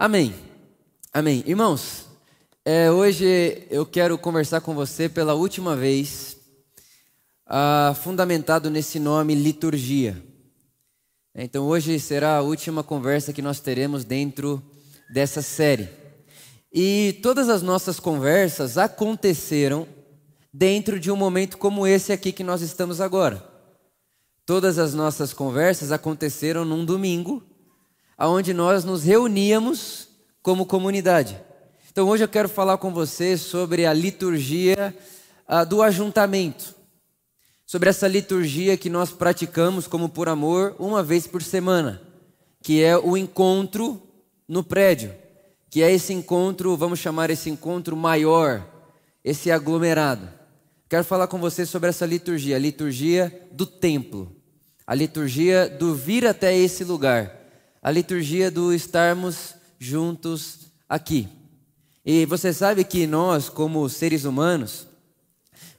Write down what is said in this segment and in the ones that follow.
Amém. Amém. Irmãos, é, hoje eu quero conversar com você pela última vez, ah, fundamentado nesse nome liturgia. Então hoje será a última conversa que nós teremos dentro dessa série. E todas as nossas conversas aconteceram dentro de um momento como esse aqui que nós estamos agora. Todas as nossas conversas aconteceram num domingo, onde nós nos reuníamos como comunidade. Então hoje eu quero falar com você sobre a liturgia uh, do ajuntamento, sobre essa liturgia que nós praticamos como por amor uma vez por semana, que é o encontro no prédio, que é esse encontro, vamos chamar esse encontro maior, esse aglomerado. Quero falar com você sobre essa liturgia, a liturgia do templo, a liturgia do vir até esse lugar a liturgia do estarmos juntos aqui. E você sabe que nós, como seres humanos,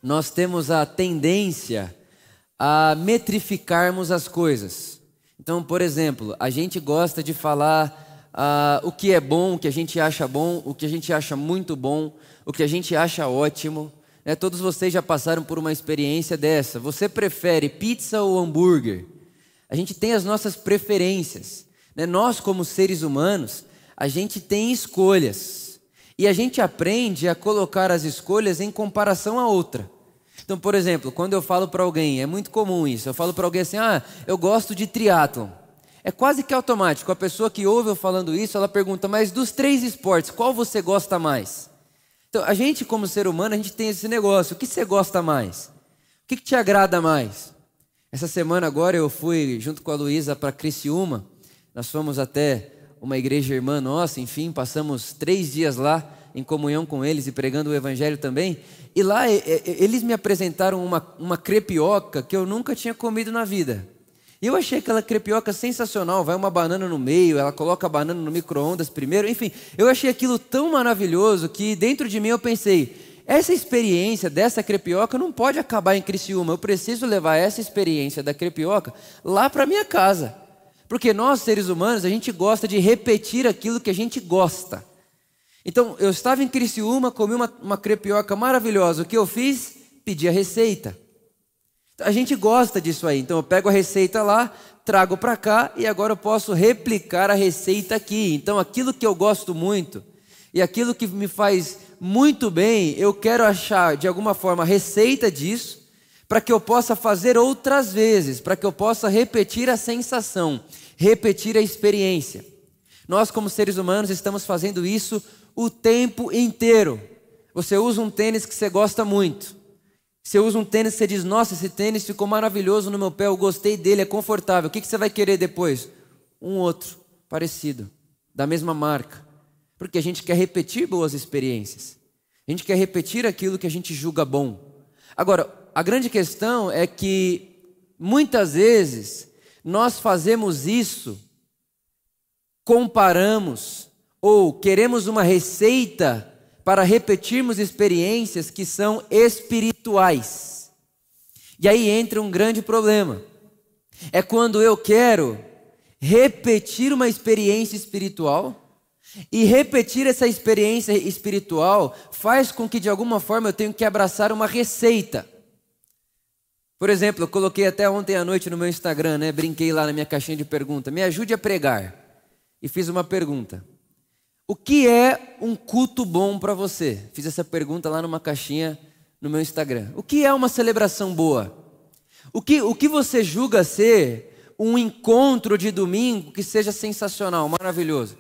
nós temos a tendência a metrificarmos as coisas. Então, por exemplo, a gente gosta de falar uh, o que é bom, o que a gente acha bom, o que a gente acha muito bom, o que a gente acha ótimo. Né? Todos vocês já passaram por uma experiência dessa. Você prefere pizza ou hambúrguer? A gente tem as nossas preferências. Né? Nós, como seres humanos, a gente tem escolhas. E a gente aprende a colocar as escolhas em comparação a outra. Então, por exemplo, quando eu falo para alguém, é muito comum isso, eu falo para alguém assim: ah, eu gosto de triatlon. É quase que automático. A pessoa que ouve eu falando isso, ela pergunta, mas dos três esportes, qual você gosta mais? Então, a gente, como ser humano, a gente tem esse negócio. O que você gosta mais? O que, que te agrada mais? Essa semana agora eu fui, junto com a Luísa, para Criciúma. Nós fomos até uma igreja irmã nossa, enfim, passamos três dias lá em comunhão com eles e pregando o evangelho também. E lá eles me apresentaram uma, uma crepioca que eu nunca tinha comido na vida. E eu achei aquela crepioca sensacional. Vai uma banana no meio, ela coloca a banana no micro-ondas primeiro. Enfim, eu achei aquilo tão maravilhoso que dentro de mim eu pensei: essa experiência dessa crepioca não pode acabar em Criciúma. Eu preciso levar essa experiência da crepioca lá para minha casa. Porque nós, seres humanos, a gente gosta de repetir aquilo que a gente gosta. Então, eu estava em Criciúma, comi uma, uma crepioca maravilhosa. O que eu fiz? Pedi a receita. A gente gosta disso aí. Então, eu pego a receita lá, trago para cá e agora eu posso replicar a receita aqui. Então, aquilo que eu gosto muito e aquilo que me faz muito bem, eu quero achar de alguma forma a receita disso para que eu possa fazer outras vezes, para que eu possa repetir a sensação repetir a experiência. Nós, como seres humanos, estamos fazendo isso o tempo inteiro. Você usa um tênis que você gosta muito. Você usa um tênis que você diz: Nossa, esse tênis ficou maravilhoso no meu pé, eu gostei dele, é confortável. O que você vai querer depois? Um outro, parecido, da mesma marca. Porque a gente quer repetir boas experiências. A gente quer repetir aquilo que a gente julga bom. Agora, a grande questão é que muitas vezes nós fazemos isso, comparamos ou queremos uma receita para repetirmos experiências que são espirituais. E aí entra um grande problema. É quando eu quero repetir uma experiência espiritual e repetir essa experiência espiritual faz com que de alguma forma eu tenha que abraçar uma receita. Por exemplo, eu coloquei até ontem à noite no meu Instagram, né? Brinquei lá na minha caixinha de pergunta. Me ajude a pregar. E fiz uma pergunta. O que é um culto bom para você? Fiz essa pergunta lá numa caixinha no meu Instagram. O que é uma celebração boa? O que, o que você julga ser um encontro de domingo que seja sensacional, maravilhoso?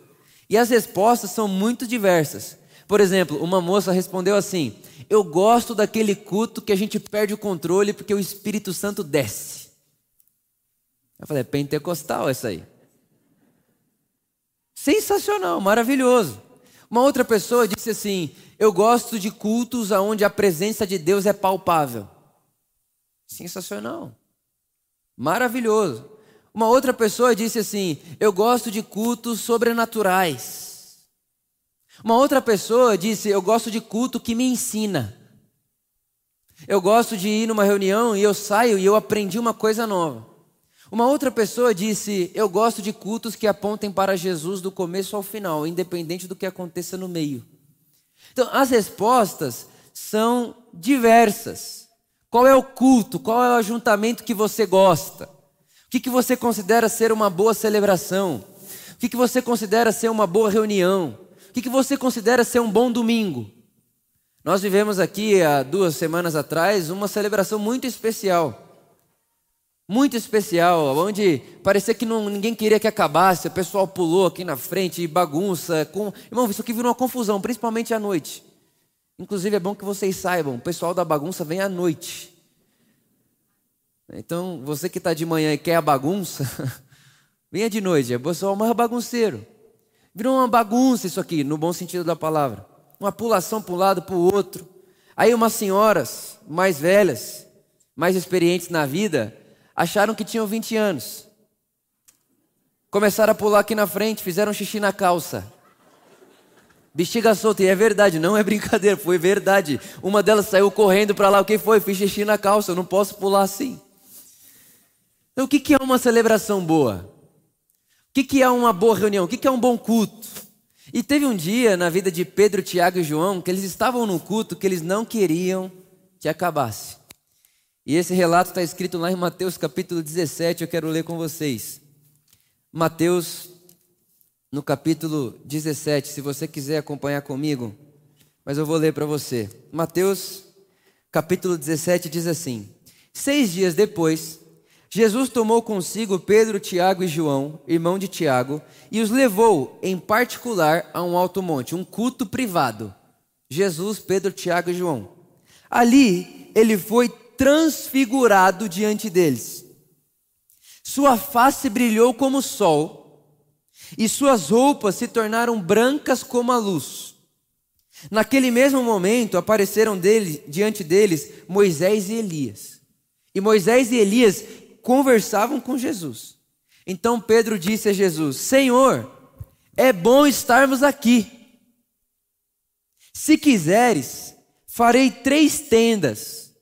E as respostas são muito diversas. Por exemplo, uma moça respondeu assim: Eu gosto daquele culto que a gente perde o controle porque o Espírito Santo desce. Eu falei: é pentecostal essa aí. Sensacional, maravilhoso. Uma outra pessoa disse assim: Eu gosto de cultos onde a presença de Deus é palpável. Sensacional. Maravilhoso. Uma outra pessoa disse assim: Eu gosto de cultos sobrenaturais. Uma outra pessoa disse: Eu gosto de culto que me ensina. Eu gosto de ir numa reunião e eu saio e eu aprendi uma coisa nova. Uma outra pessoa disse: Eu gosto de cultos que apontem para Jesus do começo ao final, independente do que aconteça no meio. Então, as respostas são diversas. Qual é o culto? Qual é o ajuntamento que você gosta? O que, que você considera ser uma boa celebração? O que, que você considera ser uma boa reunião? O que, que você considera ser um bom domingo? Nós vivemos aqui há duas semanas atrás uma celebração muito especial. Muito especial, onde parecia que não, ninguém queria que acabasse, o pessoal pulou aqui na frente, bagunça. Com... Irmão, isso aqui virou uma confusão, principalmente à noite. Inclusive é bom que vocês saibam, o pessoal da bagunça vem à noite. Então, você que está de manhã e quer a bagunça, venha de noite, é o pessoal mais bagunceiro. Virou uma bagunça isso aqui, no bom sentido da palavra. Uma pulação para um lado para o outro. Aí umas senhoras mais velhas, mais experientes na vida, acharam que tinham 20 anos. Começaram a pular aqui na frente, fizeram xixi na calça. Bexiga solta, e é verdade, não é brincadeira, foi verdade. Uma delas saiu correndo para lá, o que foi? Fiz xixi na calça, eu não posso pular assim. Então, o que é uma celebração boa? O que é uma boa reunião? O que é um bom culto? E teve um dia na vida de Pedro, Tiago e João que eles estavam num culto que eles não queriam que acabasse. E esse relato está escrito lá em Mateus capítulo 17, eu quero ler com vocês. Mateus no capítulo 17, se você quiser acompanhar comigo, mas eu vou ler para você. Mateus, capítulo 17, diz assim: Seis dias depois, Jesus tomou consigo Pedro, Tiago e João, irmão de Tiago, e os levou em particular a um alto monte, um culto privado. Jesus, Pedro, Tiago e João. Ali ele foi transfigurado diante deles. Sua face brilhou como o sol e suas roupas se tornaram brancas como a luz. Naquele mesmo momento apareceram dele, diante deles Moisés e Elias. E Moisés e Elias conversavam com Jesus. Então Pedro disse a Jesus: Senhor, é bom estarmos aqui. Se quiseres, farei três tendas: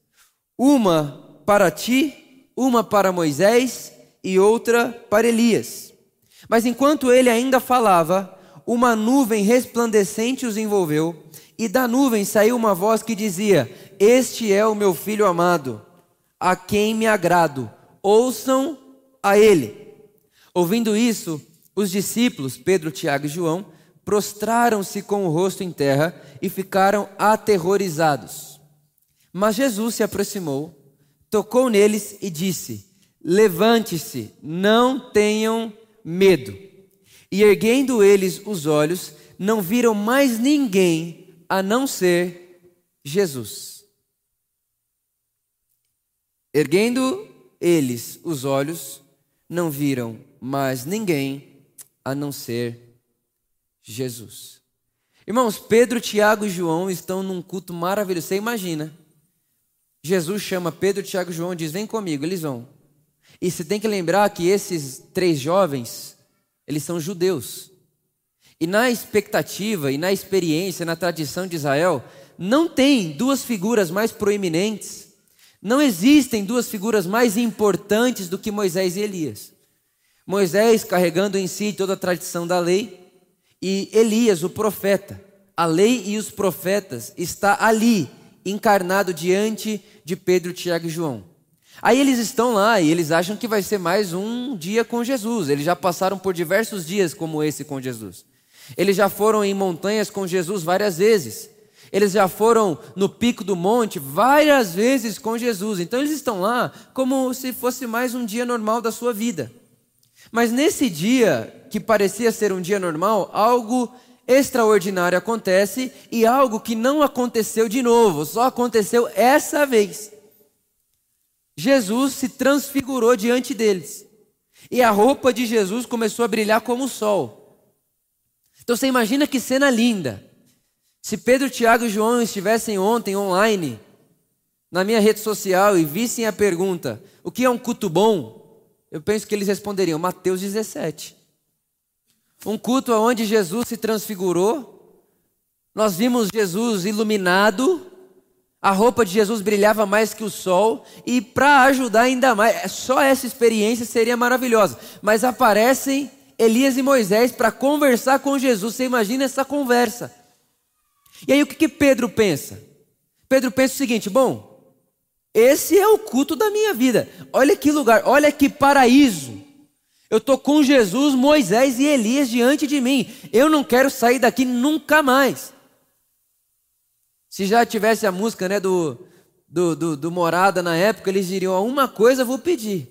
uma para ti, uma para Moisés e outra para Elias. Mas enquanto ele ainda falava, uma nuvem resplandecente os envolveu, e da nuvem saiu uma voz que dizia: Este é o meu filho amado, a quem me agrado, ouçam a ele. Ouvindo isso, os discípulos, Pedro, Tiago e João, prostraram-se com o rosto em terra e ficaram aterrorizados. Mas Jesus se aproximou, tocou neles e disse: Levante-se, não tenham medo. E erguendo eles os olhos, não viram mais ninguém a não ser Jesus. Erguendo eles os olhos, não viram mais ninguém a não ser Jesus. Irmãos, Pedro, Tiago e João estão num culto maravilhoso. Você imagina? Jesus chama Pedro, Tiago e João e diz: Vem comigo. Eles vão. E você tem que lembrar que esses três jovens, eles são judeus. E na expectativa e na experiência, na tradição de Israel, não tem duas figuras mais proeminentes, não existem duas figuras mais importantes do que Moisés e Elias. Moisés carregando em si toda a tradição da lei, e Elias, o profeta. A lei e os profetas está ali, encarnado diante de Pedro, Tiago e João. Aí eles estão lá e eles acham que vai ser mais um dia com Jesus. Eles já passaram por diversos dias como esse com Jesus. Eles já foram em montanhas com Jesus várias vezes. Eles já foram no pico do monte várias vezes com Jesus. Então eles estão lá como se fosse mais um dia normal da sua vida. Mas nesse dia, que parecia ser um dia normal, algo extraordinário acontece e algo que não aconteceu de novo, só aconteceu essa vez. Jesus se transfigurou diante deles. E a roupa de Jesus começou a brilhar como o sol. Então você imagina que cena linda. Se Pedro, Tiago e João estivessem ontem online, na minha rede social, e vissem a pergunta: o que é um culto bom? Eu penso que eles responderiam: Mateus 17. Um culto onde Jesus se transfigurou, nós vimos Jesus iluminado, A roupa de Jesus brilhava mais que o sol, e para ajudar ainda mais, só essa experiência seria maravilhosa. Mas aparecem Elias e Moisés para conversar com Jesus. Você imagina essa conversa? E aí o que, que Pedro pensa? Pedro pensa o seguinte: bom, esse é o culto da minha vida. Olha que lugar, olha que paraíso. Eu estou com Jesus, Moisés e Elias diante de mim. Eu não quero sair daqui nunca mais. Se já tivesse a música né, do, do, do, do Morada na época, eles diriam: uma coisa eu vou pedir.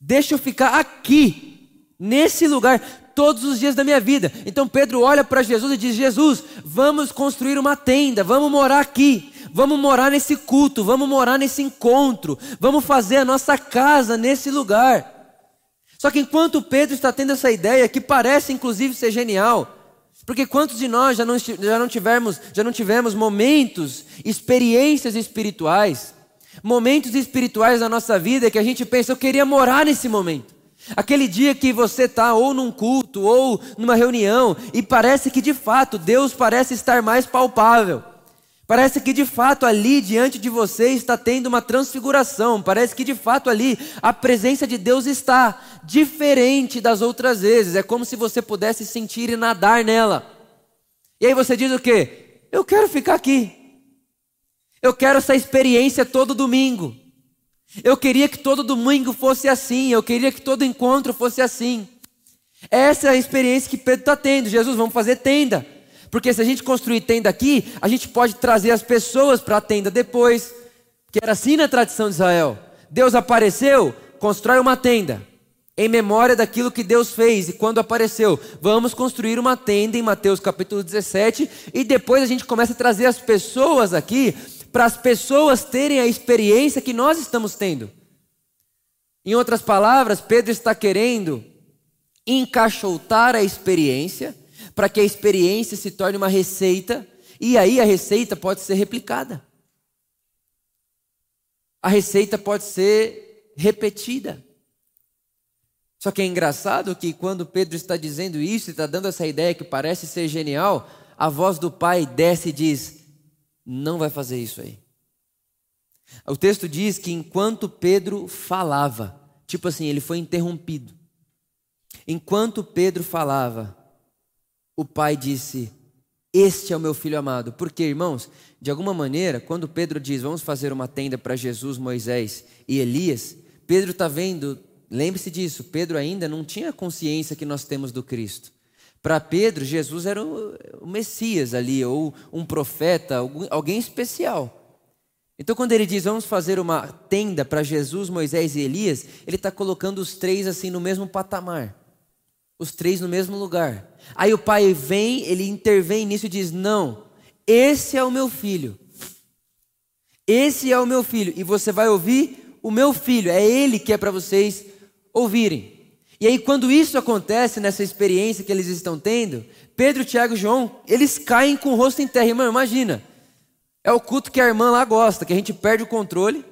Deixa eu ficar aqui, nesse lugar, todos os dias da minha vida. Então Pedro olha para Jesus e diz: Jesus, vamos construir uma tenda, vamos morar aqui, vamos morar nesse culto, vamos morar nesse encontro, vamos fazer a nossa casa nesse lugar. Só que enquanto Pedro está tendo essa ideia, que parece inclusive ser genial, porque quantos de nós já não, já não, tivemos, já não tivemos momentos, experiências espirituais, momentos espirituais na nossa vida que a gente pensa, eu queria morar nesse momento. Aquele dia que você está ou num culto ou numa reunião e parece que de fato Deus parece estar mais palpável. Parece que de fato ali diante de você está tendo uma transfiguração. Parece que de fato ali a presença de Deus está diferente das outras vezes. É como se você pudesse sentir e nadar nela. E aí você diz o quê? Eu quero ficar aqui. Eu quero essa experiência todo domingo. Eu queria que todo domingo fosse assim, eu queria que todo encontro fosse assim. Essa é a experiência que Pedro está tendo. Jesus, vamos fazer tenda. Porque se a gente construir tenda aqui, a gente pode trazer as pessoas para a tenda depois. Que era assim na tradição de Israel. Deus apareceu, constrói uma tenda. Em memória daquilo que Deus fez e quando apareceu. Vamos construir uma tenda em Mateus capítulo 17. E depois a gente começa a trazer as pessoas aqui para as pessoas terem a experiência que nós estamos tendo. Em outras palavras, Pedro está querendo encaixotar a experiência para que a experiência se torne uma receita e aí a receita pode ser replicada. A receita pode ser repetida. Só que é engraçado que quando Pedro está dizendo isso e está dando essa ideia que parece ser genial, a voz do pai desce e diz: não vai fazer isso aí. O texto diz que enquanto Pedro falava, tipo assim, ele foi interrompido. Enquanto Pedro falava, o pai disse: Este é o meu filho amado. Porque, irmãos, de alguma maneira, quando Pedro diz: Vamos fazer uma tenda para Jesus, Moisés e Elias, Pedro está vendo, lembre-se disso, Pedro ainda não tinha consciência que nós temos do Cristo. Para Pedro, Jesus era o Messias ali, ou um profeta, alguém especial. Então, quando ele diz vamos fazer uma tenda para Jesus, Moisés e Elias, ele está colocando os três assim no mesmo patamar, os três no mesmo lugar. Aí o pai vem, ele intervém nisso e diz: Não, esse é o meu filho, esse é o meu filho, e você vai ouvir o meu filho, é ele que é para vocês ouvirem. E aí, quando isso acontece nessa experiência que eles estão tendo, Pedro, Tiago e João, eles caem com o rosto em terra. Irmão, imagina. É o culto que a irmã lá gosta, que a gente perde o controle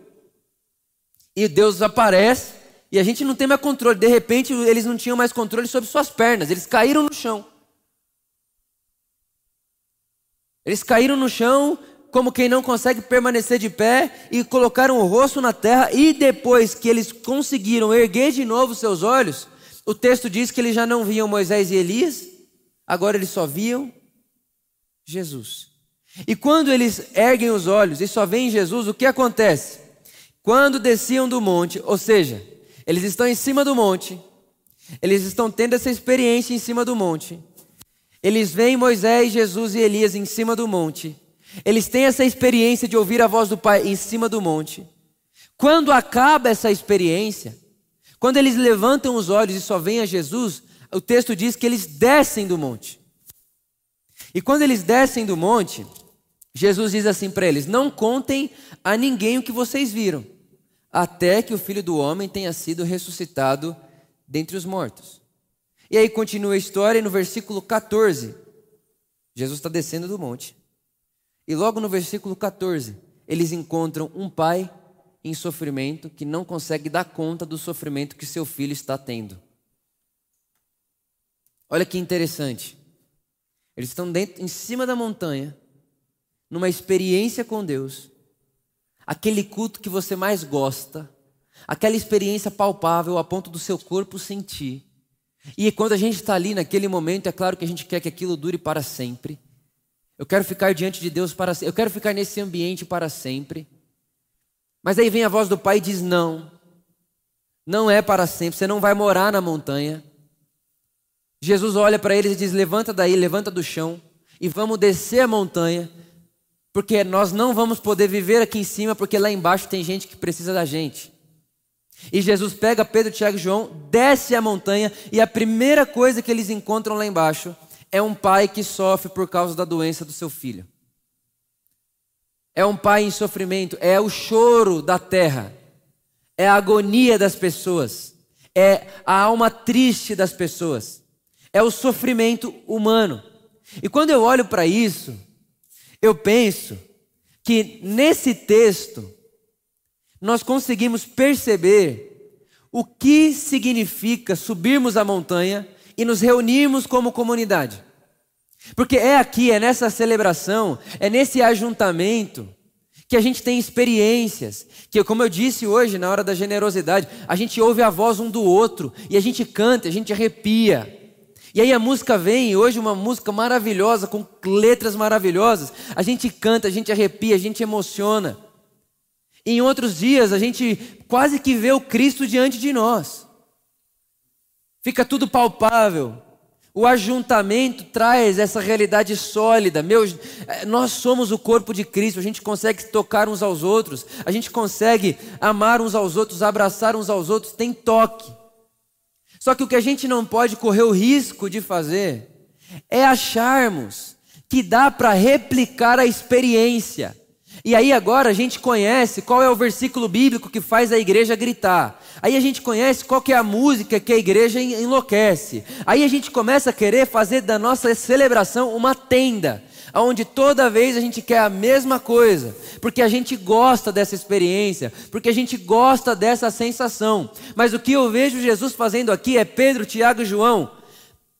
e Deus aparece e a gente não tem mais controle. De repente, eles não tinham mais controle sobre suas pernas, eles caíram no chão. Eles caíram no chão como quem não consegue permanecer de pé e colocaram o rosto na terra e depois que eles conseguiram erguer de novo seus olhos, o texto diz que eles já não viam Moisés e Elias, agora eles só viam Jesus. E quando eles erguem os olhos e só veem Jesus, o que acontece? Quando desciam do monte, ou seja, eles estão em cima do monte, eles estão tendo essa experiência em cima do monte. Eles veem Moisés, Jesus e Elias em cima do monte. Eles têm essa experiência de ouvir a voz do Pai em cima do monte. Quando acaba essa experiência, quando eles levantam os olhos e só veem a Jesus, o texto diz que eles descem do monte. E quando eles descem do monte, Jesus diz assim para eles: Não contem a ninguém o que vocês viram, até que o filho do homem tenha sido ressuscitado dentre os mortos. E aí continua a história, e no versículo 14, Jesus está descendo do monte. E logo no versículo 14, eles encontram um pai em sofrimento que não consegue dar conta do sofrimento que seu filho está tendo. Olha que interessante. Eles estão dentro, em cima da montanha, numa experiência com Deus, aquele culto que você mais gosta, aquela experiência palpável a ponto do seu corpo sentir. E quando a gente está ali naquele momento, é claro que a gente quer que aquilo dure para sempre. Eu quero ficar diante de Deus para. Eu quero ficar nesse ambiente para sempre. Mas aí vem a voz do Pai e diz: Não, não é para sempre. Você não vai morar na montanha. Jesus olha para eles e diz: Levanta daí, levanta do chão e vamos descer a montanha, porque nós não vamos poder viver aqui em cima, porque lá embaixo tem gente que precisa da gente. E Jesus pega Pedro, Tiago e João, desce a montanha e a primeira coisa que eles encontram lá embaixo é um pai que sofre por causa da doença do seu filho. É um pai em sofrimento, é o choro da terra, é a agonia das pessoas, é a alma triste das pessoas, é o sofrimento humano. E quando eu olho para isso, eu penso que nesse texto nós conseguimos perceber o que significa subirmos a montanha e nos reunirmos como comunidade. Porque é aqui, é nessa celebração, é nesse ajuntamento que a gente tem experiências, que como eu disse hoje na hora da generosidade, a gente ouve a voz um do outro e a gente canta, a gente arrepia. E aí a música vem, hoje uma música maravilhosa, com letras maravilhosas. A gente canta, a gente arrepia, a gente emociona. E em outros dias a gente quase que vê o Cristo diante de nós. Fica tudo palpável. O ajuntamento traz essa realidade sólida. Meu, eh, nós somos o corpo de Cristo, a gente consegue tocar uns aos outros, a gente consegue amar uns aos outros, abraçar uns aos outros, tem toque. Só que o que a gente não pode correr o risco de fazer é acharmos que dá para replicar a experiência. E aí agora a gente conhece qual é o versículo bíblico que faz a igreja gritar. Aí a gente conhece qual que é a música que a igreja enlouquece. Aí a gente começa a querer fazer da nossa celebração uma tenda onde toda vez a gente quer a mesma coisa, porque a gente gosta dessa experiência, porque a gente gosta dessa sensação. Mas o que eu vejo Jesus fazendo aqui é Pedro, Tiago e João.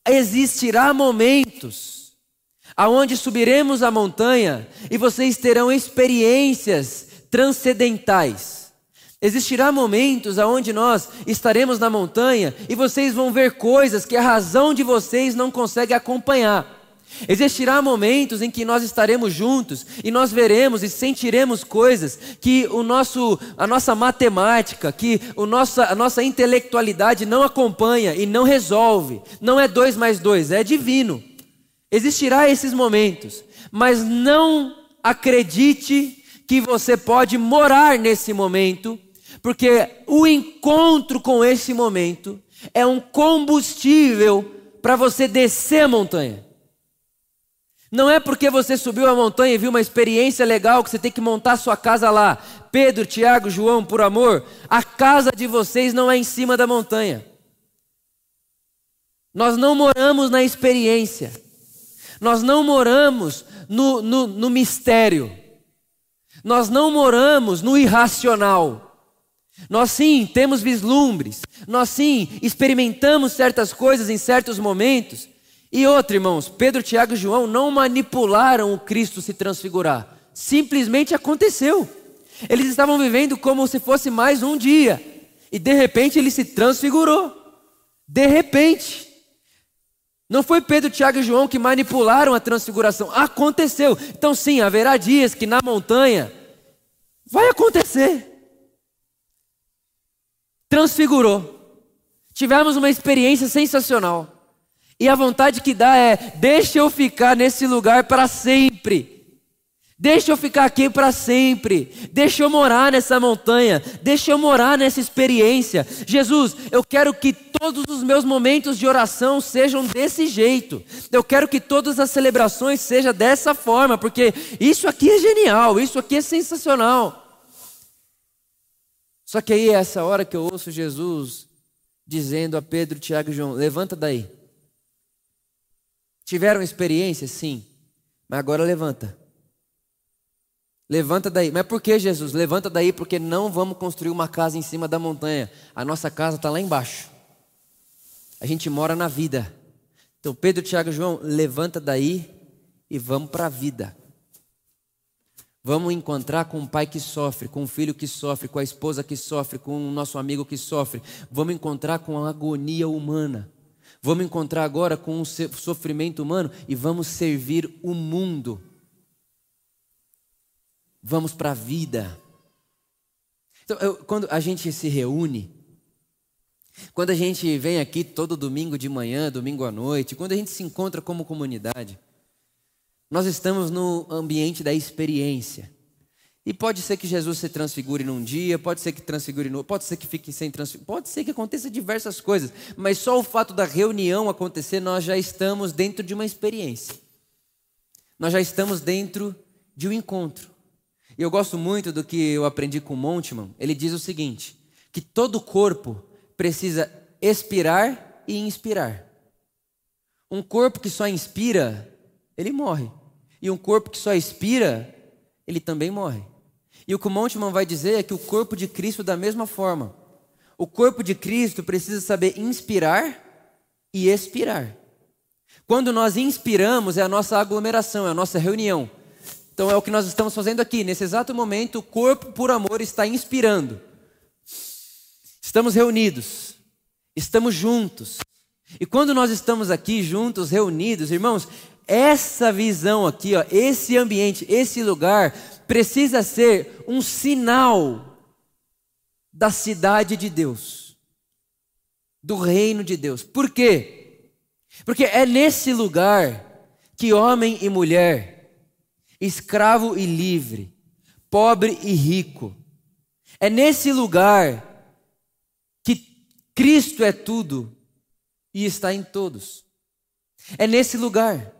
Existirá momentos aonde subiremos a montanha e vocês terão experiências transcendentais. Existirá momentos aonde nós estaremos na montanha e vocês vão ver coisas que a razão de vocês não consegue acompanhar. Existirá momentos em que nós estaremos juntos e nós veremos e sentiremos coisas que o nosso, a nossa matemática, que o nossa, a nossa intelectualidade não acompanha e não resolve. Não é dois mais dois, é divino. Existirá esses momentos, mas não acredite que você pode morar nesse momento, porque o encontro com esse momento é um combustível para você descer a montanha. Não é porque você subiu a montanha e viu uma experiência legal que você tem que montar sua casa lá. Pedro, Tiago, João, por amor, a casa de vocês não é em cima da montanha. Nós não moramos na experiência. Nós não moramos no, no, no mistério. Nós não moramos no irracional. Nós sim temos vislumbres. Nós sim experimentamos certas coisas em certos momentos. E outra, irmãos, Pedro, Tiago e João não manipularam o Cristo se transfigurar. Simplesmente aconteceu. Eles estavam vivendo como se fosse mais um dia. E de repente ele se transfigurou. De repente. Não foi Pedro, Tiago e João que manipularam a transfiguração. Aconteceu. Então, sim, haverá dias que na montanha vai acontecer. Transfigurou. Tivemos uma experiência sensacional. E a vontade que dá é: deixa eu ficar nesse lugar para sempre. Deixa eu ficar aqui para sempre. Deixa eu morar nessa montanha. Deixa eu morar nessa experiência. Jesus, eu quero que todos os meus momentos de oração sejam desse jeito. Eu quero que todas as celebrações sejam dessa forma, porque isso aqui é genial, isso aqui é sensacional. Só que aí é essa hora que eu ouço Jesus dizendo a Pedro, Tiago e João: levanta daí. Tiveram experiência? Sim. Mas agora levanta. Levanta daí. Mas por que, Jesus? Levanta daí porque não vamos construir uma casa em cima da montanha. A nossa casa está lá embaixo. A gente mora na vida. Então, Pedro, Tiago e João, levanta daí e vamos para a vida. Vamos encontrar com um pai que sofre, com um filho que sofre, com a esposa que sofre, com o nosso amigo que sofre. Vamos encontrar com a agonia humana. Vamos encontrar agora com o sofrimento humano e vamos servir o mundo. Vamos para a vida. Então, eu, quando a gente se reúne, quando a gente vem aqui todo domingo de manhã, domingo à noite, quando a gente se encontra como comunidade, nós estamos no ambiente da experiência. E pode ser que Jesus se transfigure num dia, pode ser que transfigure no, pode ser que fique sem transfigure, pode ser que aconteça diversas coisas, mas só o fato da reunião acontecer, nós já estamos dentro de uma experiência. Nós já estamos dentro de um encontro. E eu gosto muito do que eu aprendi com Montman. Ele diz o seguinte: que todo corpo precisa expirar e inspirar. Um corpo que só inspira, ele morre. E um corpo que só expira, ele também morre. E o que o Montman vai dizer é que o corpo de Cristo, da mesma forma, o corpo de Cristo precisa saber inspirar e expirar. Quando nós inspiramos, é a nossa aglomeração, é a nossa reunião. Então é o que nós estamos fazendo aqui. Nesse exato momento, o corpo por amor está inspirando. Estamos reunidos, estamos juntos. E quando nós estamos aqui juntos, reunidos, irmãos, essa visão aqui, ó, esse ambiente, esse lugar, precisa ser um sinal da cidade de Deus, do reino de Deus. Por quê? Porque é nesse lugar que homem e mulher, escravo e livre, pobre e rico, é nesse lugar que Cristo é tudo e está em todos. É nesse lugar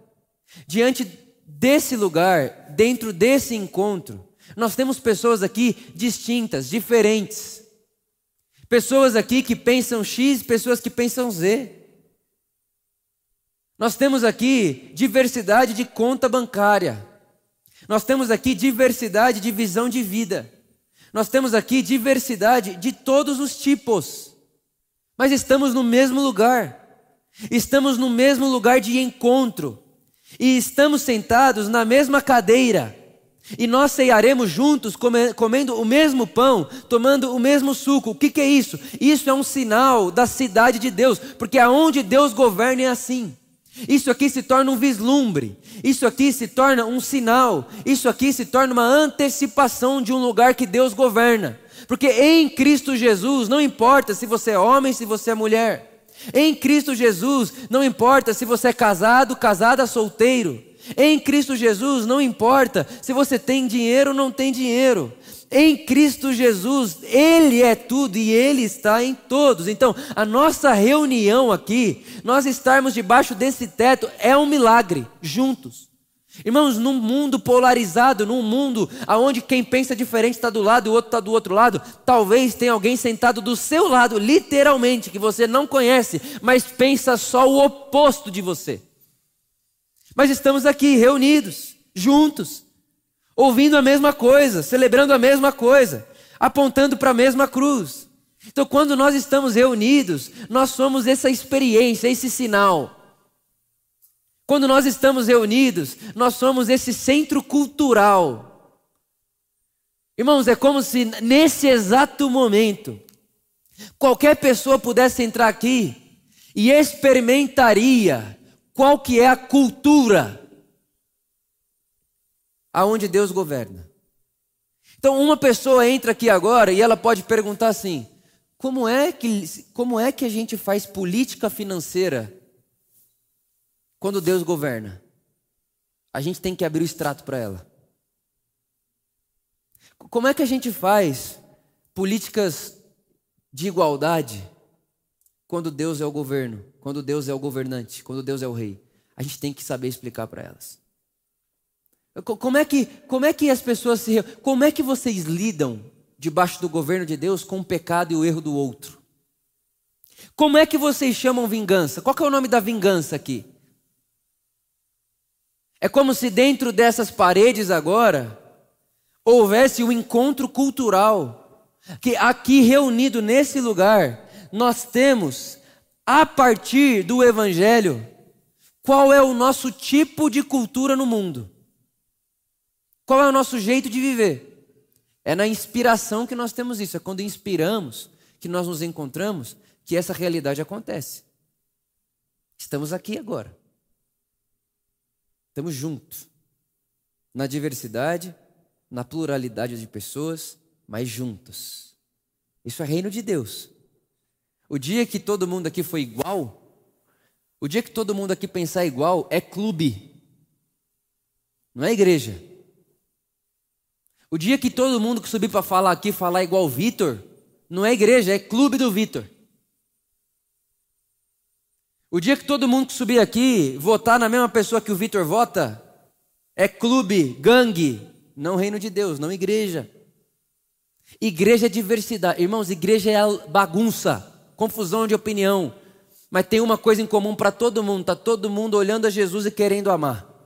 Diante desse lugar, dentro desse encontro, nós temos pessoas aqui distintas, diferentes. Pessoas aqui que pensam X, pessoas que pensam Z. Nós temos aqui diversidade de conta bancária. Nós temos aqui diversidade de visão de vida. Nós temos aqui diversidade de todos os tipos. Mas estamos no mesmo lugar. Estamos no mesmo lugar de encontro e estamos sentados na mesma cadeira, e nós ceiaremos juntos, comendo o mesmo pão, tomando o mesmo suco. O que, que é isso? Isso é um sinal da cidade de Deus, porque aonde Deus governa é assim. Isso aqui se torna um vislumbre, isso aqui se torna um sinal, isso aqui se torna uma antecipação de um lugar que Deus governa. Porque em Cristo Jesus, não importa se você é homem, se você é mulher, em Cristo Jesus, não importa se você é casado, casada, solteiro. Em Cristo Jesus, não importa se você tem dinheiro ou não tem dinheiro. Em Cristo Jesus, Ele é tudo e Ele está em todos. Então, a nossa reunião aqui, nós estarmos debaixo desse teto, é um milagre, juntos. Irmãos, num mundo polarizado, num mundo onde quem pensa diferente está do lado e o outro está do outro lado, talvez tenha alguém sentado do seu lado, literalmente, que você não conhece, mas pensa só o oposto de você. Mas estamos aqui reunidos, juntos, ouvindo a mesma coisa, celebrando a mesma coisa, apontando para a mesma cruz. Então, quando nós estamos reunidos, nós somos essa experiência, esse sinal quando nós estamos reunidos, nós somos esse centro cultural. Irmãos, é como se nesse exato momento, qualquer pessoa pudesse entrar aqui e experimentaria qual que é a cultura aonde Deus governa. Então, uma pessoa entra aqui agora e ela pode perguntar assim: como é que, como é que a gente faz política financeira quando Deus governa, a gente tem que abrir o extrato para ela. Como é que a gente faz políticas de igualdade quando Deus é o governo, quando Deus é o governante, quando Deus é o rei? A gente tem que saber explicar para elas. Como é que, como é que as pessoas se, como é que vocês lidam debaixo do governo de Deus com o pecado e o erro do outro? Como é que vocês chamam vingança? Qual é o nome da vingança aqui? É como se dentro dessas paredes agora houvesse um encontro cultural, que aqui reunido nesse lugar, nós temos, a partir do Evangelho, qual é o nosso tipo de cultura no mundo. Qual é o nosso jeito de viver? É na inspiração que nós temos isso, é quando inspiramos que nós nos encontramos que essa realidade acontece. Estamos aqui agora. Estamos juntos. Na diversidade, na pluralidade de pessoas, mas juntos. Isso é reino de Deus. O dia que todo mundo aqui foi igual, o dia que todo mundo aqui pensar igual, é clube. Não é igreja. O dia que todo mundo que subir para falar aqui falar igual Vitor, não é igreja, é clube do Vitor. O dia que todo mundo que subir aqui votar na mesma pessoa que o Vitor vota, é clube, gangue, não reino de Deus, não igreja. Igreja é diversidade. Irmãos, igreja é bagunça, confusão de opinião. Mas tem uma coisa em comum para todo mundo: está todo mundo olhando a Jesus e querendo amar.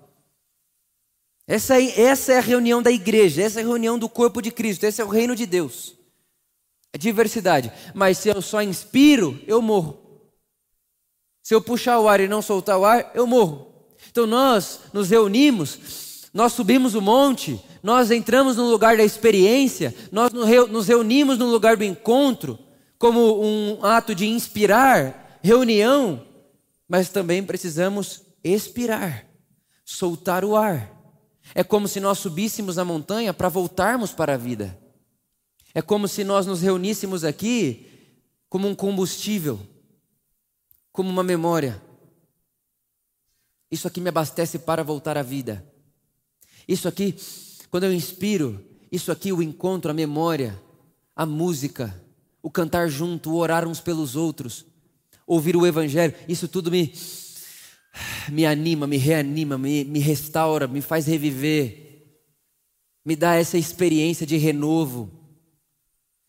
Essa, essa é a reunião da igreja, essa é a reunião do corpo de Cristo, esse é o reino de Deus. É diversidade. Mas se eu só inspiro, eu morro. Se eu puxar o ar e não soltar o ar, eu morro. Então nós nos reunimos, nós subimos o monte, nós entramos no lugar da experiência, nós nos reunimos no lugar do encontro, como um ato de inspirar, reunião, mas também precisamos expirar, soltar o ar. É como se nós subíssemos a montanha para voltarmos para a vida. É como se nós nos reuníssemos aqui como um combustível, como uma memória. Isso aqui me abastece para voltar à vida. Isso aqui, quando eu inspiro, isso aqui o encontro, a memória, a música, o cantar junto, o orar uns pelos outros, ouvir o evangelho, isso tudo me me anima, me reanima, me, me restaura, me faz reviver, me dá essa experiência de renovo.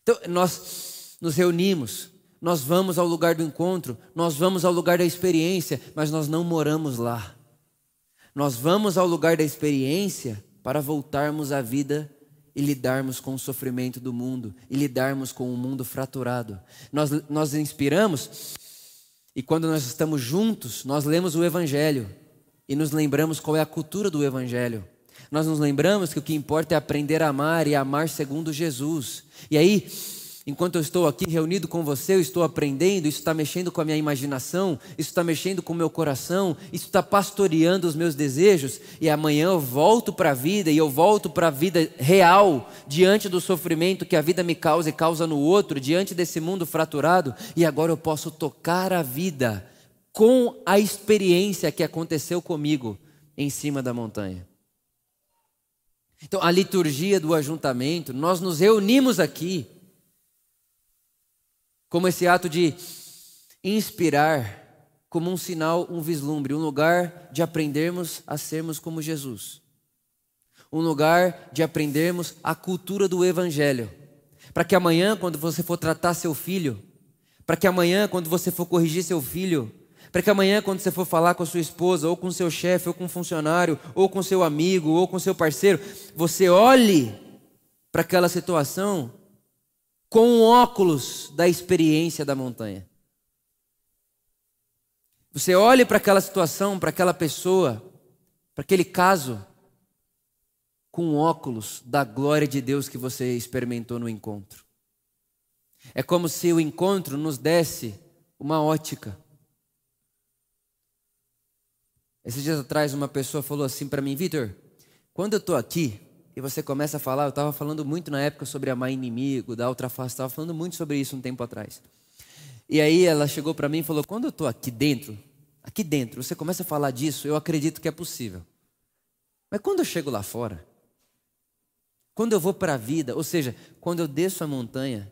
Então, nós nos reunimos, nós vamos ao lugar do encontro, nós vamos ao lugar da experiência, mas nós não moramos lá. Nós vamos ao lugar da experiência para voltarmos à vida e lidarmos com o sofrimento do mundo, e lidarmos com o mundo fraturado. Nós, nós inspiramos e quando nós estamos juntos, nós lemos o Evangelho e nos lembramos qual é a cultura do Evangelho. Nós nos lembramos que o que importa é aprender a amar e amar segundo Jesus. E aí, enquanto eu estou aqui reunido com você, eu estou aprendendo, isso está mexendo com a minha imaginação, isso está mexendo com o meu coração, isso está pastoreando os meus desejos, e amanhã eu volto para a vida e eu volto para a vida real, diante do sofrimento que a vida me causa e causa no outro, diante desse mundo fraturado, e agora eu posso tocar a vida com a experiência que aconteceu comigo em cima da montanha. Então, a liturgia do ajuntamento, nós nos reunimos aqui como esse ato de inspirar, como um sinal, um vislumbre, um lugar de aprendermos a sermos como Jesus. Um lugar de aprendermos a cultura do Evangelho. Para que amanhã, quando você for tratar seu filho, para que amanhã, quando você for corrigir seu filho, para que amanhã, quando você for falar com a sua esposa, ou com seu chefe, ou com um funcionário, ou com seu amigo, ou com seu parceiro, você olhe para aquela situação com o óculos da experiência da montanha. Você olhe para aquela situação, para aquela pessoa, para aquele caso, com óculos da glória de Deus que você experimentou no encontro. É como se o encontro nos desse uma ótica. Esses dias atrás, uma pessoa falou assim para mim: Vitor, quando eu estou aqui e você começa a falar, eu estava falando muito na época sobre amar inimigo, da outra face, estava falando muito sobre isso um tempo atrás. E aí ela chegou para mim e falou: quando eu estou aqui dentro, aqui dentro, você começa a falar disso, eu acredito que é possível. Mas quando eu chego lá fora, quando eu vou para a vida, ou seja, quando eu desço a montanha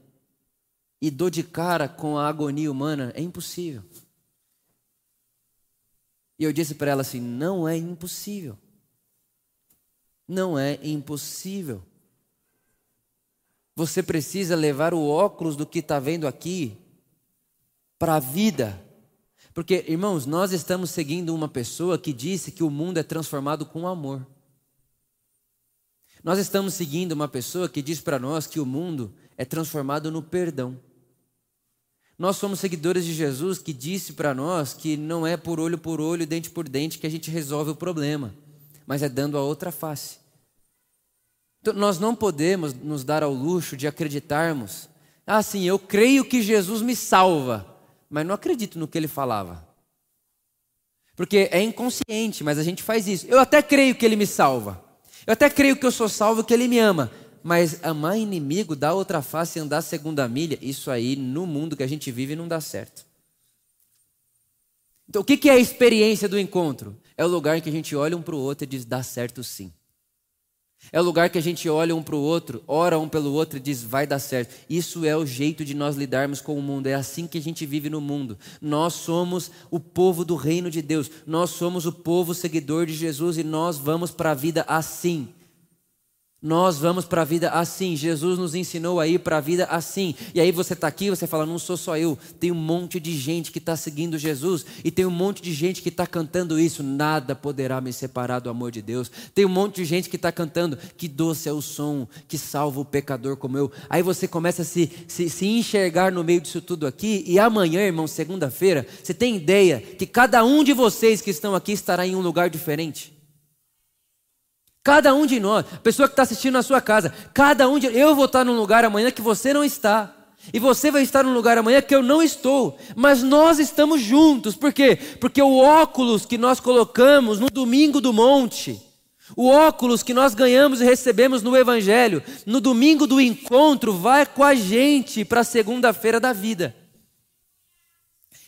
e dou de cara com a agonia humana, é impossível. E eu disse para ela assim: não é impossível. Não é impossível. Você precisa levar o óculos do que está vendo aqui para a vida. Porque, irmãos, nós estamos seguindo uma pessoa que disse que o mundo é transformado com amor. Nós estamos seguindo uma pessoa que diz para nós que o mundo é transformado no perdão. Nós somos seguidores de Jesus que disse para nós que não é por olho por olho, dente por dente que a gente resolve o problema, mas é dando a outra face. Então, nós não podemos nos dar ao luxo de acreditarmos, ah, sim, eu creio que Jesus me salva, mas não acredito no que ele falava. Porque é inconsciente, mas a gente faz isso. Eu até creio que ele me salva. Eu até creio que eu sou salvo, que ele me ama. Mas amar inimigo, dar outra face e andar segunda milha, isso aí no mundo que a gente vive não dá certo. Então, o que é a experiência do encontro? É o lugar em que a gente olha um para o outro e diz: dá certo sim. É o lugar que a gente olha um para o outro, ora um pelo outro e diz: vai dar certo. Isso é o jeito de nós lidarmos com o mundo. É assim que a gente vive no mundo. Nós somos o povo do reino de Deus. Nós somos o povo seguidor de Jesus e nós vamos para a vida assim. Nós vamos para a vida assim. Jesus nos ensinou a ir para a vida assim. E aí você está aqui, você fala, não sou só eu. Tem um monte de gente que está seguindo Jesus e tem um monte de gente que está cantando isso. Nada poderá me separar do amor de Deus. Tem um monte de gente que está cantando que doce é o som que salva o pecador como eu. Aí você começa a se, se, se enxergar no meio disso tudo aqui. E amanhã, irmão, segunda-feira, você tem ideia que cada um de vocês que estão aqui estará em um lugar diferente. Cada um de nós, pessoa que está assistindo na sua casa, cada um de eu vou estar num lugar amanhã que você não está. E você vai estar num lugar amanhã que eu não estou, mas nós estamos juntos. Por quê? Porque o óculos que nós colocamos no domingo do monte, o óculos que nós ganhamos e recebemos no Evangelho, no domingo do encontro, vai com a gente para a segunda-feira da vida.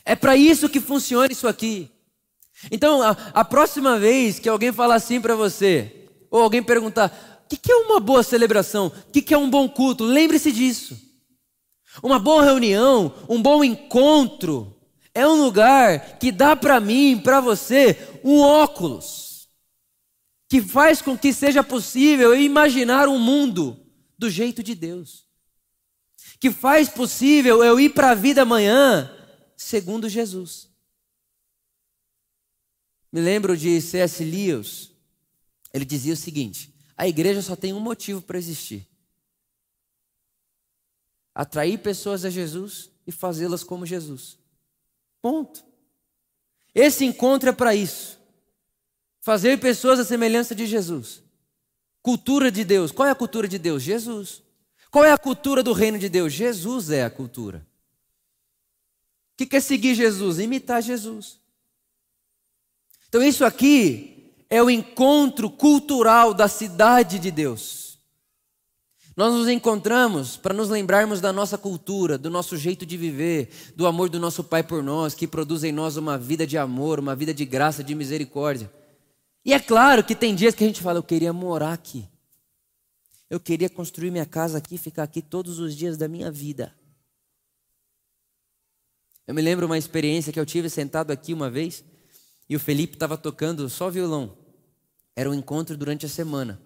É para isso que funciona isso aqui. Então, a, a próxima vez que alguém falar assim para você, ou alguém perguntar: o que é uma boa celebração? O que é um bom culto? Lembre-se disso. Uma boa reunião, um bom encontro, é um lugar que dá para mim, para você, um óculos, que faz com que seja possível imaginar um mundo do jeito de Deus, que faz possível eu ir para a vida amanhã segundo Jesus. Me lembro de C.S. Lewis, ele dizia o seguinte: a igreja só tem um motivo para existir: atrair pessoas a Jesus e fazê-las como Jesus. Ponto. Esse encontro é para isso. Fazer pessoas à semelhança de Jesus. Cultura de Deus. Qual é a cultura de Deus? Jesus. Qual é a cultura do reino de Deus? Jesus é a cultura. O que é seguir Jesus? Imitar Jesus. Então, isso aqui é o encontro cultural da cidade de Deus. Nós nos encontramos para nos lembrarmos da nossa cultura, do nosso jeito de viver, do amor do nosso Pai por nós, que produz em nós uma vida de amor, uma vida de graça, de misericórdia. E é claro que tem dias que a gente fala, eu queria morar aqui. Eu queria construir minha casa aqui, ficar aqui todos os dias da minha vida. Eu me lembro uma experiência que eu tive sentado aqui uma vez e o Felipe estava tocando só violão. Era um encontro durante a semana.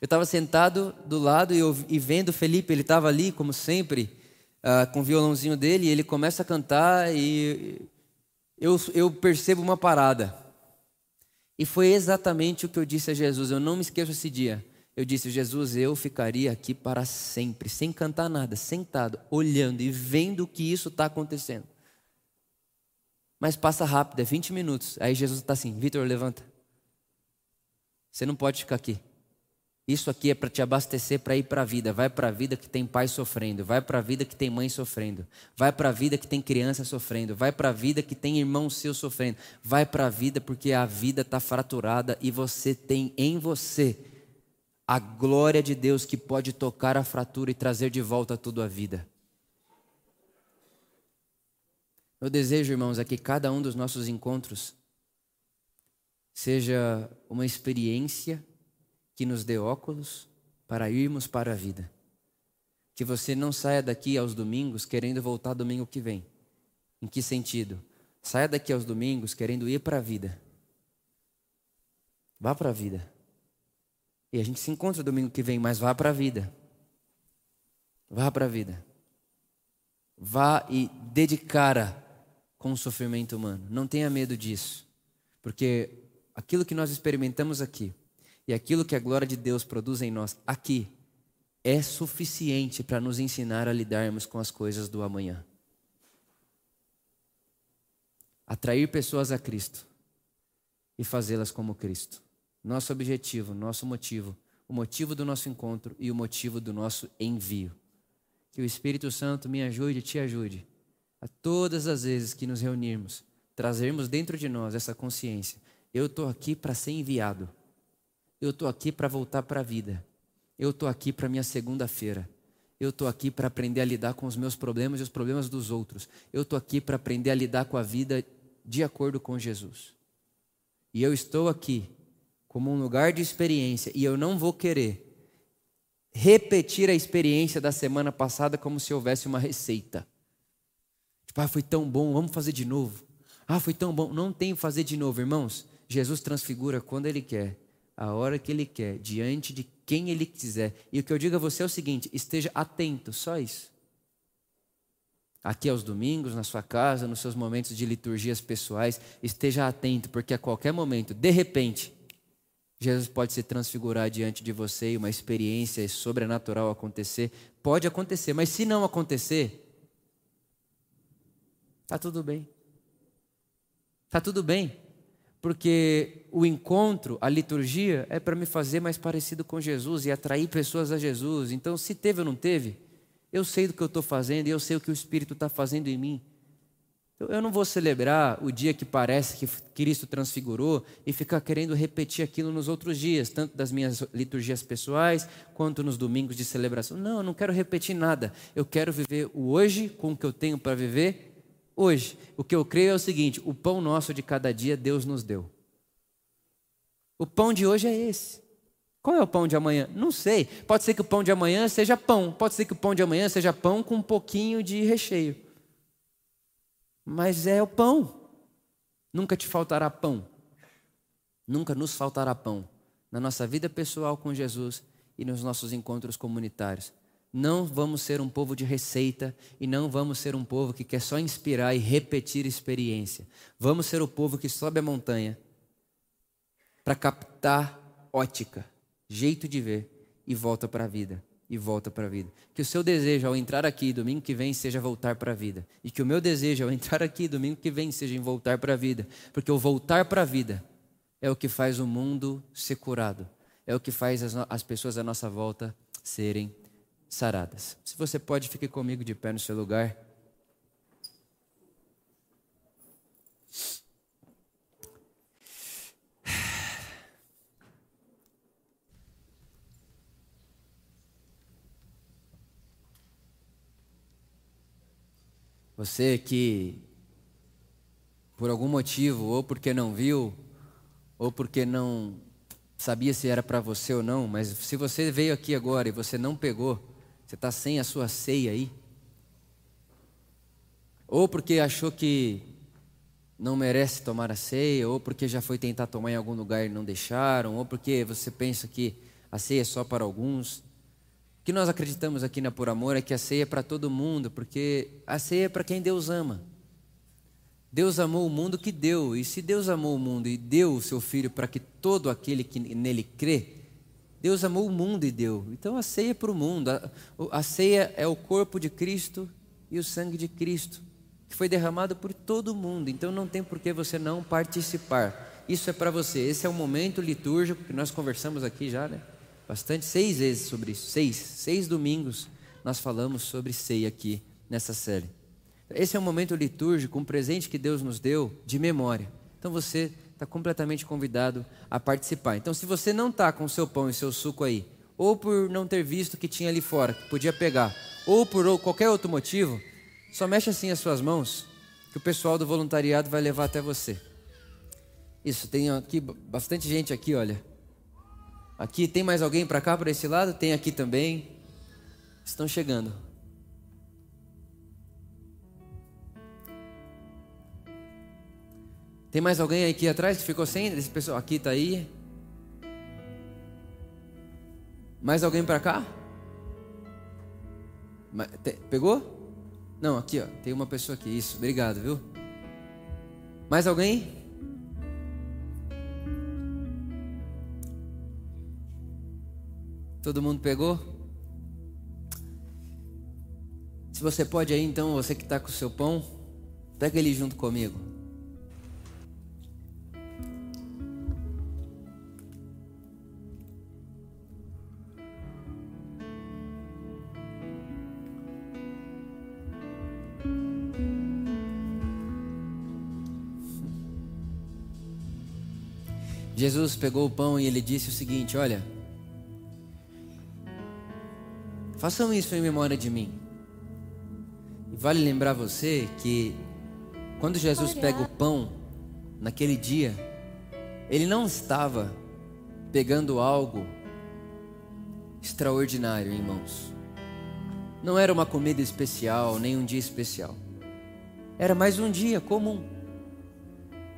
Eu estava sentado do lado e, e vendo o Felipe, ele estava ali, como sempre, uh, com o violãozinho dele, e ele começa a cantar e eu, eu percebo uma parada. E foi exatamente o que eu disse a Jesus. Eu não me esqueço esse dia. Eu disse, Jesus, eu ficaria aqui para sempre, sem cantar nada, sentado, olhando e vendo que isso está acontecendo. Mas passa rápido, é 20 minutos. Aí Jesus está assim, Vitor, levanta. Você não pode ficar aqui. Isso aqui é para te abastecer para ir para a vida. Vai para a vida que tem pai sofrendo. Vai para a vida que tem mãe sofrendo. Vai para a vida que tem criança sofrendo. Vai para a vida que tem irmão seu sofrendo. Vai para a vida porque a vida está fraturada e você tem em você a glória de Deus que pode tocar a fratura e trazer de volta tudo à vida. Meu desejo, irmãos, é que cada um dos nossos encontros seja uma experiência que nos dê óculos para irmos para a vida. Que você não saia daqui aos domingos querendo voltar domingo que vem. Em que sentido? Saia daqui aos domingos querendo ir para a vida. Vá para a vida. E a gente se encontra domingo que vem, mas vá para a vida. Vá para a vida. Vá e dedicara com o sofrimento humano. Não tenha medo disso. Porque aquilo que nós experimentamos aqui e aquilo que a glória de Deus produz em nós aqui é suficiente para nos ensinar a lidarmos com as coisas do amanhã. Atrair pessoas a Cristo e fazê-las como Cristo. Nosso objetivo, nosso motivo, o motivo do nosso encontro e o motivo do nosso envio. Que o Espírito Santo me ajude te ajude a todas as vezes que nos reunirmos, trazermos dentro de nós essa consciência. Eu estou aqui para ser enviado. Eu estou aqui para voltar para a vida. Eu estou aqui para minha segunda-feira. Eu estou aqui para aprender a lidar com os meus problemas e os problemas dos outros. Eu estou aqui para aprender a lidar com a vida de acordo com Jesus. E eu estou aqui como um lugar de experiência e eu não vou querer repetir a experiência da semana passada como se houvesse uma receita. Tipo, ah, foi tão bom, vamos fazer de novo. Ah, foi tão bom. Não tem fazer de novo, irmãos. Jesus transfigura quando Ele quer, a hora que Ele quer, diante de quem Ele quiser. E o que eu digo a você é o seguinte: esteja atento, só isso. Aqui aos domingos, na sua casa, nos seus momentos de liturgias pessoais, esteja atento, porque a qualquer momento, de repente, Jesus pode se transfigurar diante de você e uma experiência sobrenatural acontecer. Pode acontecer, mas se não acontecer, está tudo bem. Está tudo bem porque o encontro, a liturgia, é para me fazer mais parecido com Jesus e atrair pessoas a Jesus. Então, se teve ou não teve, eu sei do que eu estou fazendo e eu sei o que o Espírito está fazendo em mim. Então, eu não vou celebrar o dia que parece que Cristo transfigurou e ficar querendo repetir aquilo nos outros dias, tanto das minhas liturgias pessoais quanto nos domingos de celebração. Não, eu não quero repetir nada. Eu quero viver o hoje com o que eu tenho para viver hoje. O que eu creio é o seguinte: o pão nosso de cada dia Deus nos deu. O pão de hoje é esse. Qual é o pão de amanhã? Não sei. Pode ser que o pão de amanhã seja pão. Pode ser que o pão de amanhã seja pão com um pouquinho de recheio. Mas é o pão. Nunca te faltará pão. Nunca nos faltará pão. Na nossa vida pessoal com Jesus e nos nossos encontros comunitários. Não vamos ser um povo de receita e não vamos ser um povo que quer só inspirar e repetir experiência. Vamos ser o povo que sobe a montanha para captar ótica, jeito de ver e volta para a vida. E volta para a vida. Que o seu desejo ao entrar aqui domingo que vem seja voltar para a vida. E que o meu desejo ao entrar aqui domingo que vem seja em voltar para a vida. Porque o voltar para a vida é o que faz o mundo ser curado. É o que faz as, as pessoas à nossa volta serem saradas. Se você pode, fique comigo de pé no seu lugar. Você que, por algum motivo, ou porque não viu, ou porque não sabia se era para você ou não, mas se você veio aqui agora e você não pegou, você está sem a sua ceia aí? Ou porque achou que não merece tomar a ceia, ou porque já foi tentar tomar em algum lugar e não deixaram, ou porque você pensa que a ceia é só para alguns. O que nós acreditamos aqui na Por Amor é que a ceia é para todo mundo, porque a ceia é para quem Deus ama. Deus amou o mundo que deu, e se Deus amou o mundo e deu o seu filho para que todo aquele que nele crê Deus amou o mundo e deu. Então a ceia é para o mundo. A, a ceia é o corpo de Cristo e o sangue de Cristo, que foi derramado por todo mundo. Então não tem por que você não participar. Isso é para você. Esse é o momento litúrgico que nós conversamos aqui já, né? Bastante, seis vezes sobre isso. Seis. Seis domingos nós falamos sobre ceia aqui nessa série. Esse é um momento litúrgico, um presente que Deus nos deu de memória. Então você está completamente convidado a participar. Então, se você não está com seu pão e seu suco aí, ou por não ter visto que tinha ali fora, que podia pegar, ou por qualquer outro motivo, só mexe assim as suas mãos, que o pessoal do voluntariado vai levar até você. Isso, tem aqui bastante gente aqui, olha. Aqui tem mais alguém para cá, para esse lado? Tem aqui também. Estão chegando. Tem mais alguém aqui atrás que ficou sem? Esse pessoal aqui está aí. Mais alguém para cá? Pegou? Não, aqui ó, tem uma pessoa aqui. Isso, obrigado, viu? Mais alguém? Todo mundo pegou? Se você pode aí, então, você que está com o seu pão, pega ele junto comigo. Jesus pegou o pão e ele disse o seguinte: Olha, façam isso em memória de mim. E vale lembrar você que quando Jesus pega o pão naquele dia, ele não estava pegando algo extraordinário em mãos. Não era uma comida especial, nem um dia especial. Era mais um dia comum.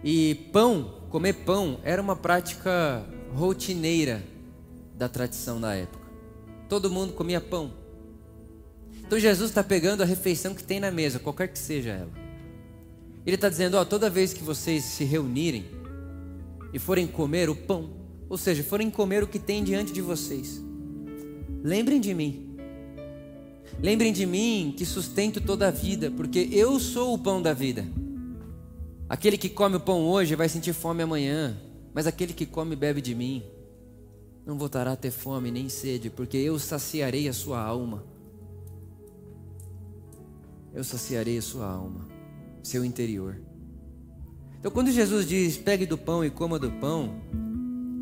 E pão, comer pão, era uma prática rotineira da tradição da época. Todo mundo comia pão. Então Jesus está pegando a refeição que tem na mesa, qualquer que seja ela. Ele está dizendo: ó, toda vez que vocês se reunirem e forem comer o pão, ou seja, forem comer o que tem diante de vocês, lembrem de mim. Lembrem de mim que sustento toda a vida, porque eu sou o pão da vida. Aquele que come o pão hoje vai sentir fome amanhã, mas aquele que come e bebe de mim não voltará a ter fome nem sede, porque eu saciarei a sua alma. Eu saciarei a sua alma, seu interior. Então, quando Jesus diz: pegue do pão e coma do pão,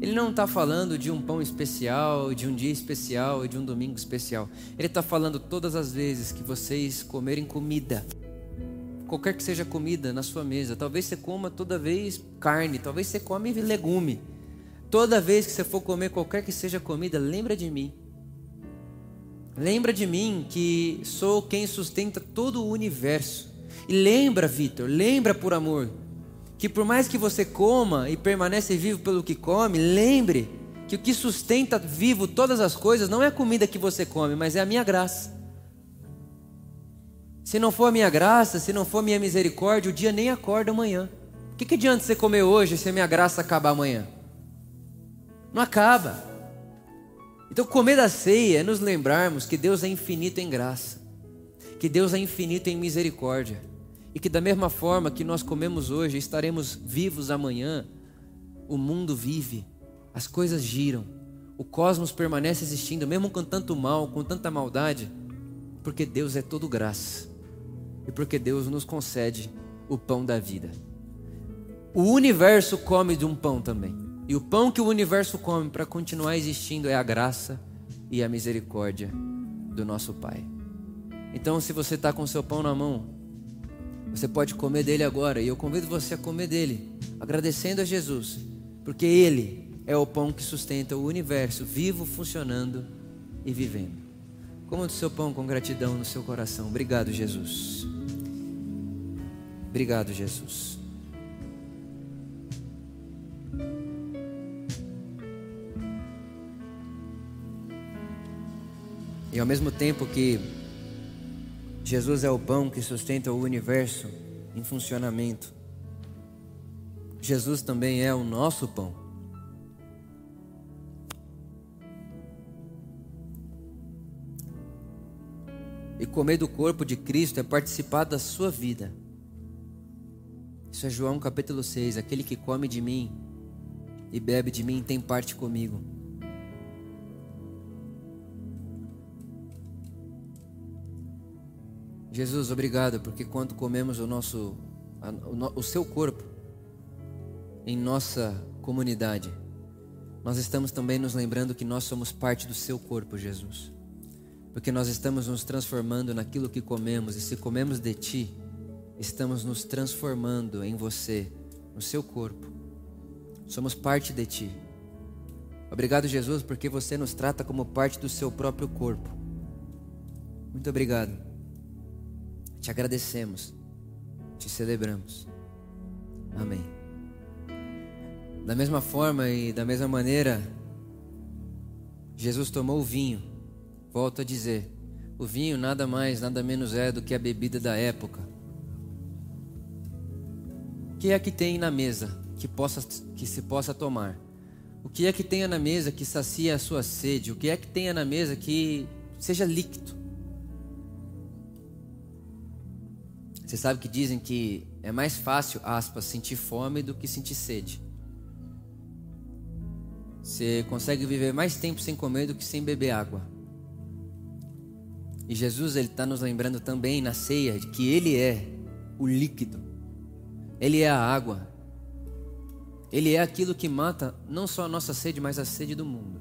ele não está falando de um pão especial, de um dia especial de um domingo especial. Ele está falando todas as vezes que vocês comerem comida, qualquer que seja comida na sua mesa. Talvez você coma toda vez carne, talvez você come legume. Toda vez que você for comer qualquer que seja comida, lembra de mim. Lembra de mim que sou quem sustenta todo o universo. E lembra, Vitor, lembra por amor que por mais que você coma e permanece vivo pelo que come, lembre que o que sustenta vivo todas as coisas não é a comida que você come, mas é a minha graça. Se não for a minha graça, se não for a minha misericórdia, o dia nem acorda amanhã. O que, que adianta você comer hoje se a minha graça acabar amanhã? Não acaba. Então, comer da ceia é nos lembrarmos que Deus é infinito em graça, que Deus é infinito em misericórdia e que da mesma forma que nós comemos hoje, estaremos vivos amanhã. O mundo vive, as coisas giram, o cosmos permanece existindo, mesmo com tanto mal, com tanta maldade, porque Deus é todo graça e porque Deus nos concede o pão da vida. O universo come de um pão também, e o pão que o universo come para continuar existindo é a graça e a misericórdia do nosso Pai. Então, se você está com seu pão na mão, você pode comer dele agora e eu convido você a comer dele, agradecendo a Jesus, porque ele é o pão que sustenta o universo vivo, funcionando e vivendo. Coma do seu pão com gratidão no seu coração. Obrigado, Jesus. Obrigado, Jesus. E ao mesmo tempo que Jesus é o pão que sustenta o universo em funcionamento. Jesus também é o nosso pão. E comer do corpo de Cristo é participar da sua vida. Isso é João capítulo 6. Aquele que come de mim e bebe de mim tem parte comigo. Jesus, obrigado, porque quando comemos o nosso o seu corpo em nossa comunidade, nós estamos também nos lembrando que nós somos parte do seu corpo, Jesus. Porque nós estamos nos transformando naquilo que comemos, e se comemos de ti, estamos nos transformando em você, no seu corpo. Somos parte de ti. Obrigado, Jesus, porque você nos trata como parte do seu próprio corpo. Muito obrigado. Te agradecemos, te celebramos. Amém. Da mesma forma e da mesma maneira, Jesus tomou o vinho. Volto a dizer, o vinho nada mais, nada menos é do que a bebida da época. Que é que tem na mesa que, possa, que se possa tomar? O que é que tenha na mesa que sacia a sua sede? O que é que tenha na mesa que seja líquido? Você sabe que dizem que é mais fácil, aspas, sentir fome do que sentir sede. Você consegue viver mais tempo sem comer do que sem beber água. E Jesus ele está nos lembrando também na ceia de que Ele é o líquido, Ele é a água. Ele é aquilo que mata não só a nossa sede, mas a sede do mundo.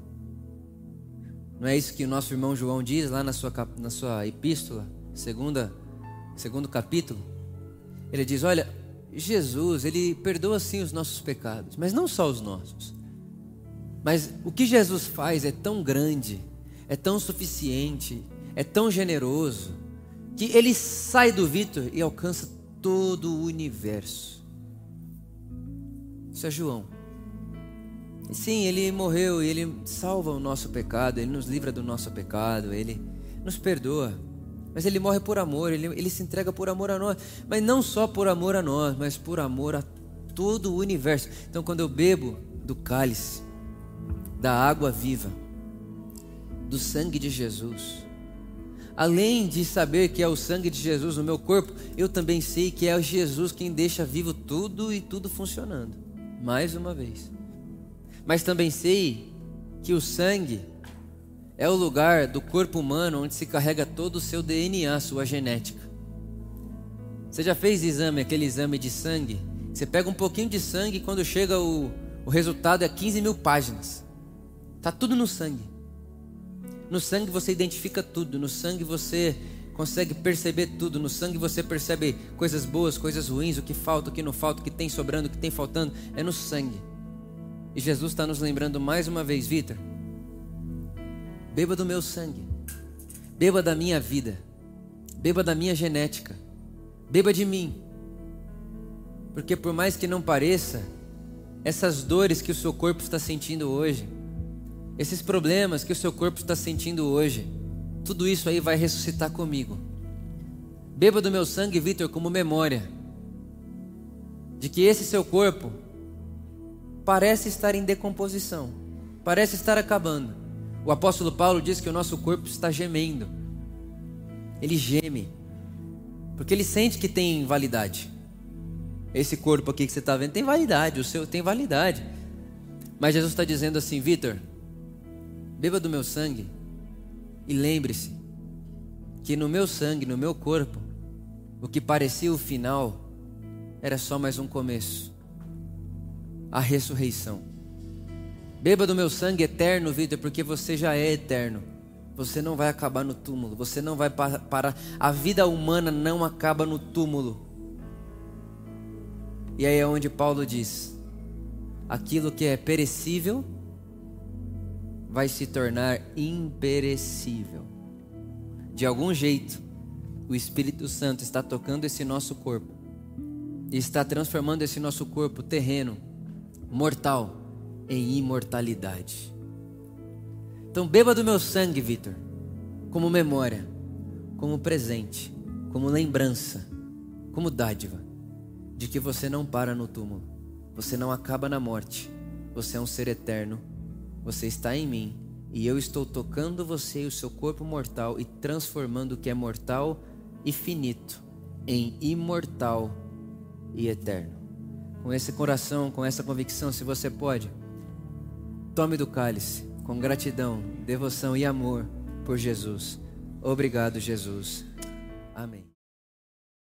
Não é isso que o nosso irmão João diz lá na sua, na sua epístola, segunda, segundo capítulo? Ele diz: Olha, Jesus, ele perdoa sim os nossos pecados, mas não só os nossos. Mas o que Jesus faz é tão grande, é tão suficiente, é tão generoso, que ele sai do Vitor e alcança todo o universo. Isso é João. Sim, ele morreu e ele salva o nosso pecado, ele nos livra do nosso pecado, ele nos perdoa. Mas ele morre por amor, ele, ele se entrega por amor a nós. Mas não só por amor a nós, mas por amor a todo o universo. Então, quando eu bebo do cálice, da água viva, do sangue de Jesus, além de saber que é o sangue de Jesus no meu corpo, eu também sei que é Jesus quem deixa vivo tudo e tudo funcionando. Mais uma vez. Mas também sei que o sangue é o lugar do corpo humano onde se carrega todo o seu DNA, sua genética. Você já fez exame, aquele exame de sangue? Você pega um pouquinho de sangue e quando chega o, o resultado é 15 mil páginas. Está tudo no sangue. No sangue você identifica tudo. No sangue você consegue perceber tudo. No sangue você percebe coisas boas, coisas ruins, o que falta, o que não falta, o que tem sobrando, o que tem faltando. É no sangue. E Jesus está nos lembrando mais uma vez, Vitor Beba do meu sangue. Beba da minha vida. Beba da minha genética. Beba de mim. Porque por mais que não pareça, essas dores que o seu corpo está sentindo hoje, esses problemas que o seu corpo está sentindo hoje, tudo isso aí vai ressuscitar comigo. Beba do meu sangue, Vitor, como memória de que esse seu corpo parece estar em decomposição, parece estar acabando. O apóstolo Paulo diz que o nosso corpo está gemendo. Ele geme. Porque ele sente que tem validade. Esse corpo aqui que você está vendo tem validade, o seu tem validade. Mas Jesus está dizendo assim, Vitor, beba do meu sangue e lembre-se que no meu sangue, no meu corpo, o que parecia o final era só mais um começo a ressurreição. Beba do meu sangue eterno, Vitor, porque você já é eterno. Você não vai acabar no túmulo. Você não vai parar. A vida humana não acaba no túmulo. E aí é onde Paulo diz: aquilo que é perecível vai se tornar imperecível. De algum jeito, o Espírito Santo está tocando esse nosso corpo está transformando esse nosso corpo terreno, mortal em imortalidade. Então beba do meu sangue, Vitor, como memória, como presente, como lembrança, como dádiva de que você não para no túmulo, você não acaba na morte, você é um ser eterno, você está em mim e eu estou tocando você e o seu corpo mortal e transformando o que é mortal e finito em imortal e eterno. Com esse coração, com essa convicção, se você pode, Tome do cálice com gratidão, devoção e amor por Jesus. Obrigado, Jesus. Amém.